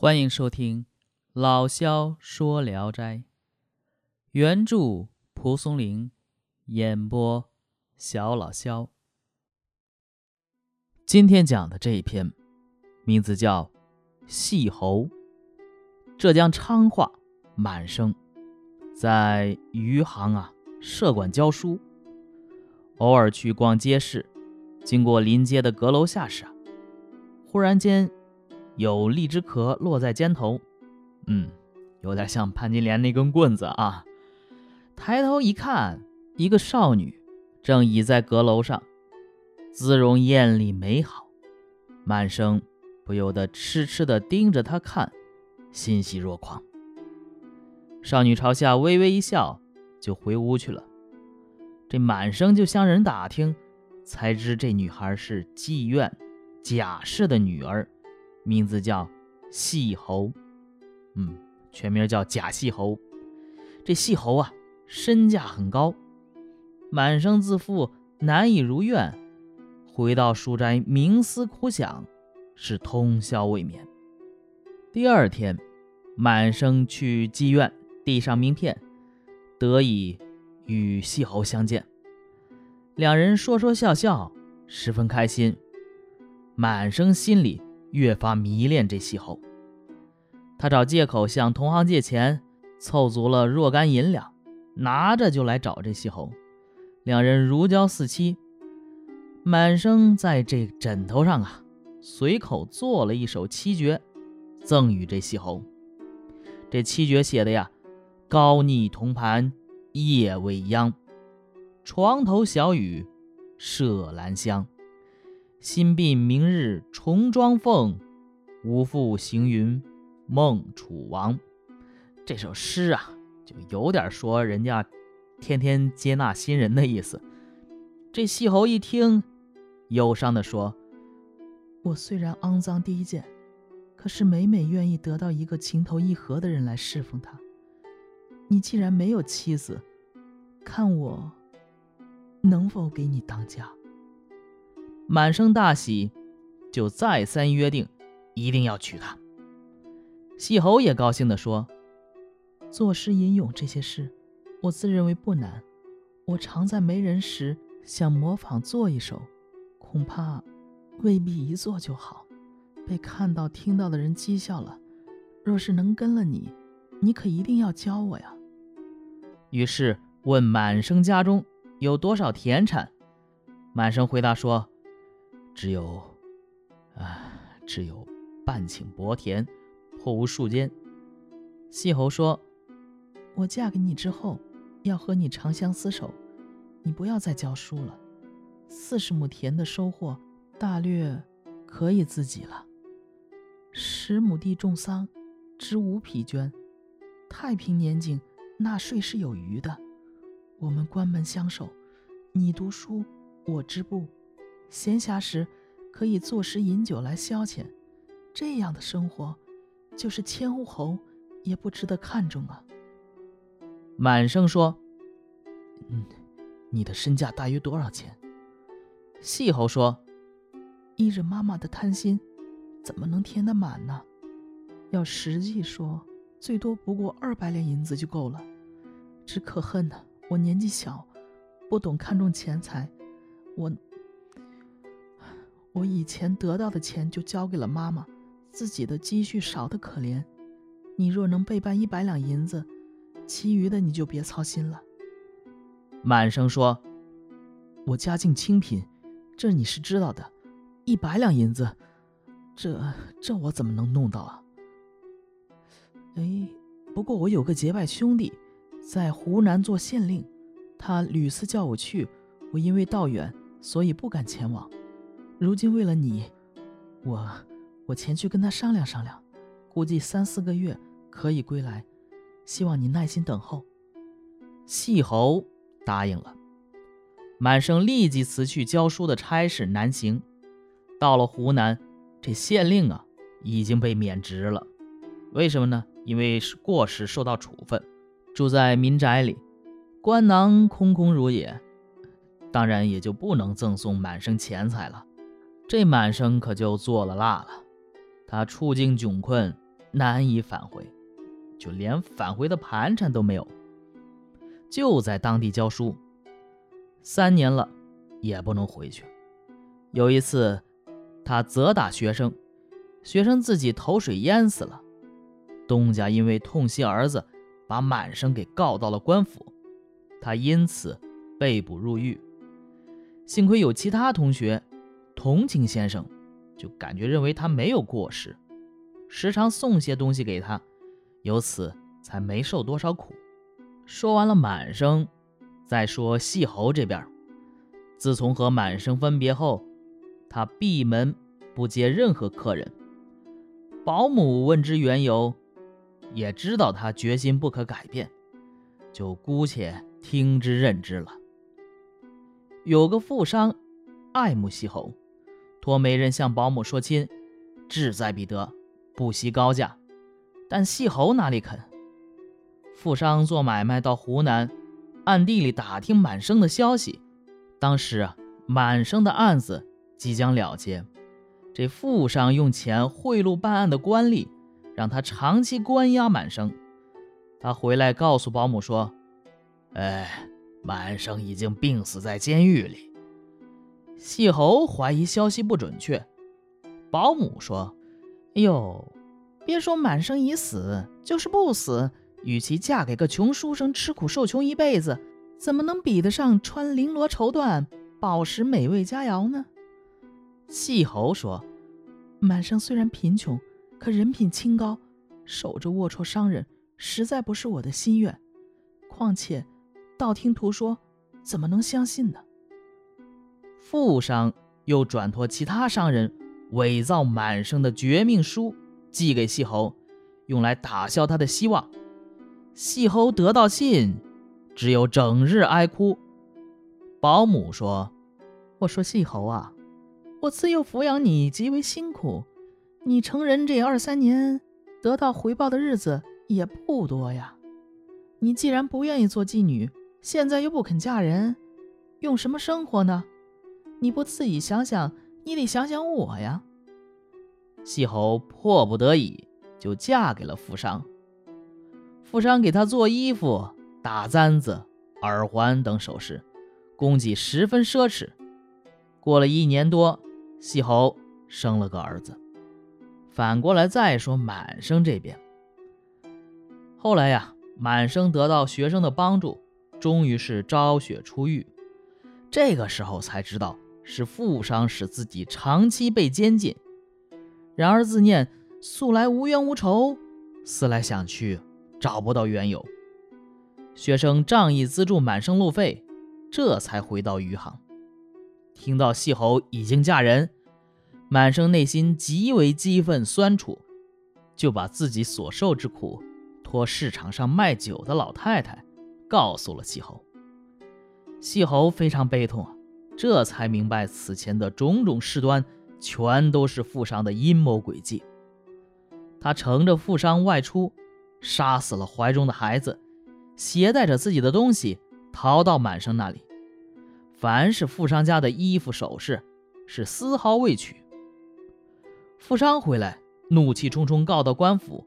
欢迎收听《老萧说聊斋》，原著蒲松龄，演播小老萧。今天讲的这一篇，名字叫《戏猴》。浙江昌化满生在余杭啊设馆教书，偶尔去逛街市，经过临街的阁楼下时啊，忽然间。有荔枝壳落在肩头，嗯，有点像潘金莲那根棍子啊。抬头一看，一个少女正倚在阁楼上，姿容艳丽美好，满生不由得痴痴地盯着她看，欣喜若狂。少女朝下微微一笑，就回屋去了。这满生就向人打听，才知这女孩是妓院贾氏的女儿。名字叫细猴，嗯，全名叫贾细猴。这细猴啊，身价很高，满生自负，难以如愿。回到书斋，冥思苦想，是通宵未眠。第二天，满生去妓院递上名片，得以与细猴相见。两人说说笑笑，十分开心。满生心里。越发迷恋这细猴，他找借口向同行借钱，凑足了若干银两，拿着就来找这西侯。两人如胶似漆。满生在这枕头上啊，随口做了一首七绝，赠与这西侯。这七绝写的呀，高腻铜盘夜未央，床头小雨麝兰香。新鬓明日重妆凤，无复行云梦楚王。这首诗啊，就有点说人家天天接纳新人的意思。这细侯一听，忧伤地说：“我虽然肮脏低贱，可是每每愿意得到一个情投意合的人来侍奉他。你既然没有妻子，看我能否给你当家？”满生大喜，就再三约定，一定要娶她。细侯也高兴地说：“作诗吟咏这些事，我自认为不难。我常在没人时想模仿做一首，恐怕未必一做就好，被看到听到的人讥笑了。若是能跟了你，你可一定要教我呀。”于是问满生家中有多少田产，满生回答说。只有，啊，只有半顷薄田，颇无数间。细猴说：“我嫁给你之后，要和你长相厮守，你不要再教书了。四十亩田的收获，大略可以自己了。十亩地种桑，织五匹绢，太平年景，纳税是有余的。我们关门相守，你读书，我织布。”闲暇时，可以作诗饮酒来消遣，这样的生活，就是千户侯也不值得看重啊。满生说：“嗯，你的身价大约多少钱？”细侯说：“依着妈妈的贪心，怎么能填得满呢？要实际说，最多不过二百两银子就够了。只可恨呢，我年纪小，不懂看重钱财，我……”我以前得到的钱就交给了妈妈，自己的积蓄少得可怜。你若能备办一百两银子，其余的你就别操心了。满生说：“我家境清贫，这你是知道的。一百两银子，这这我怎么能弄到啊？哎，不过我有个结拜兄弟，在湖南做县令，他屡次叫我去，我因为道远，所以不敢前往。”如今为了你，我我前去跟他商量商量，估计三四个月可以归来，希望你耐心等候。细侯答应了，满生立即辞去教书的差事南行。到了湖南，这县令啊已经被免职了，为什么呢？因为是过失受到处分，住在民宅里，官囊空空如也，当然也就不能赠送满生钱财了。这满生可就做了蜡了，他处境窘困，难以返回，就连返回的盘缠都没有，就在当地教书。三年了，也不能回去。有一次，他责打学生，学生自己投水淹死了。东家因为痛惜儿子，把满生给告到了官府，他因此被捕入狱。幸亏有其他同学同情先生，就感觉认为他没有过失，时常送些东西给他，由此才没受多少苦。说完了满生，再说细侯这边，自从和满生分别后，他闭门不接任何客人。保姆问之缘由。也知道他决心不可改变，就姑且听之任之了。有个富商爱慕细侯，托媒人向保姆说亲，志在必得，不惜高价。但细侯哪里肯？富商做买卖到湖南，暗地里打听满生的消息。当时啊，满生的案子即将了结，这富商用钱贿赂办案的官吏。让他长期关押满生，他回来告诉保姆说：“哎，满生已经病死在监狱里。”细侯怀疑消息不准确，保姆说：“哎呦，别说满生已死，就是不死，与其嫁给个穷书生吃苦受穷一辈子，怎么能比得上穿绫罗绸缎、饱食美味佳肴呢？”细侯说：“满生虽然贫穷。”可人品清高，守着龌龊商人，实在不是我的心愿。况且，道听途说，怎么能相信呢？富商又转托其他商人伪造满生的绝命书，寄给细侯，用来打消他的希望。细侯得到信，只有整日哀哭。保姆说：“我说细侯啊，我自幼抚养你极为辛苦。”你成人这二三年，得到回报的日子也不多呀。你既然不愿意做妓女，现在又不肯嫁人，用什么生活呢？你不自己想想，你得想想我呀。细侯迫不得已就嫁给了富商。富商给她做衣服、打簪子、耳环等首饰，供给十分奢侈。过了一年多，细侯生了个儿子。反过来再说满生这边，后来呀，满生得到学生的帮助，终于是昭雪出狱。这个时候才知道是富商使自己长期被监禁。然而自念素来无冤无仇，思来想去找不到缘由。学生仗义资助满生路费，这才回到余杭。听到细侯已经嫁人。满生内心极为激愤酸楚，就把自己所受之苦托市场上卖酒的老太太告诉了细侯。细侯非常悲痛啊，这才明白此前的种种事端全都是富商的阴谋诡计。他乘着富商外出，杀死了怀中的孩子，携带着自己的东西逃到满生那里。凡是富商家的衣服首饰，是丝毫未取。富商回来，怒气冲冲告到官府，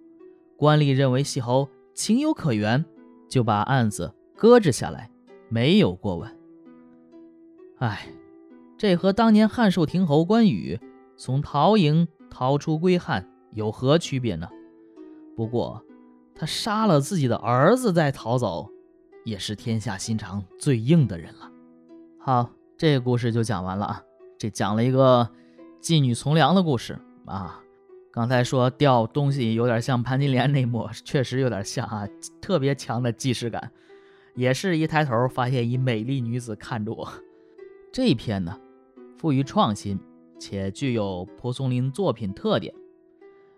官吏认为细侯情有可原，就把案子搁置下来，没有过问。哎，这和当年汉寿亭侯关羽从陶营逃出归汉有何区别呢？不过，他杀了自己的儿子再逃走，也是天下心肠最硬的人了。好，这个故事就讲完了啊，这讲了一个妓女从良的故事。啊，刚才说掉东西有点像潘金莲那幕，确实有点像啊，特别强的既视感。也是一抬头发现一美丽女子看着我。这一篇呢，富于创新且具有蒲松龄作品特点。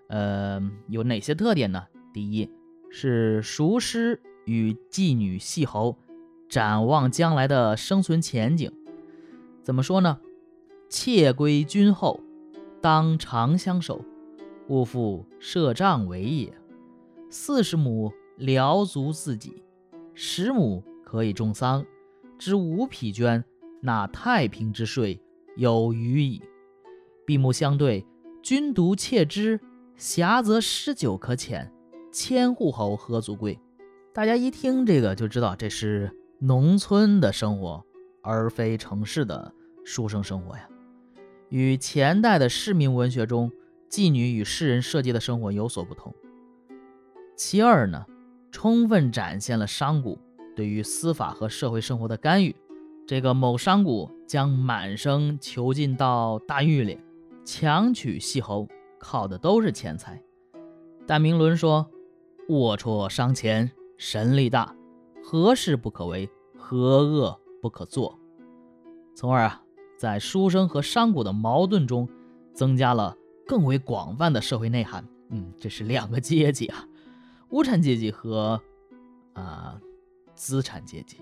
呃，有哪些特点呢？第一是熟诗与妓女戏猴展望将来的生存前景。怎么说呢？妾归君后。当长相守，勿复设帐为也。四十亩辽足自己，十亩可以种桑，织五匹绢，那太平之税有余矣。闭目相对，君独窃之，狭则诗酒可遣，千户侯何足贵？大家一听这个就知道这是农村的生活，而非城市的书生生活呀。与前代的市民文学中妓女与士人设计的生活有所不同。其二呢，充分展现了商贾对于司法和社会生活的干预。这个某商贾将满生囚禁到大狱里，强娶细侯，靠的都是钱财。但明伦说：“龌龊伤钱，神力大，何事不可为？何恶不可作？”从而啊，在书生和商贾的矛盾中，增加了更为广泛的社会内涵。嗯，这是两个阶级啊，无产阶级和啊资产阶级。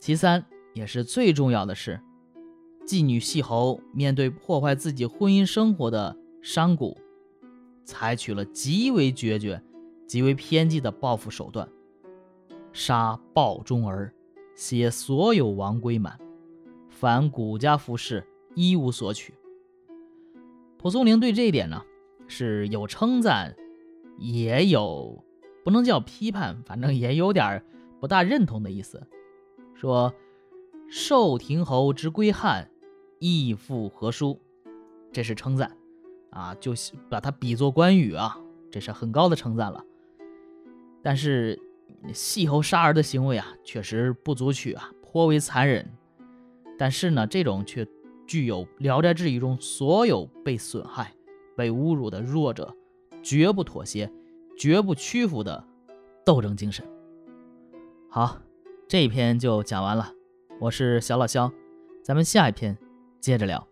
其三，也是最重要的是，妓女细侯面对破坏自己婚姻生活的商贾，采取了极为决绝、极为偏激的报复手段，杀暴中儿，携所有王归满，凡古家服饰一无所取。蒲松龄对这一点呢，是有称赞，也有不能叫批判，反正也有点不大认同的意思。说，寿亭侯之归汉，义复何殊？这是称赞啊，就把他比作关羽啊，这是很高的称赞了。但是细侯杀儿的行为啊，确实不足取啊，颇为残忍。但是呢，这种却具有《聊斋志异》中所有被损害、被侮辱的弱者绝不妥协、绝不屈服的斗争精神。好。这一篇就讲完了，我是小老肖，咱们下一篇接着聊。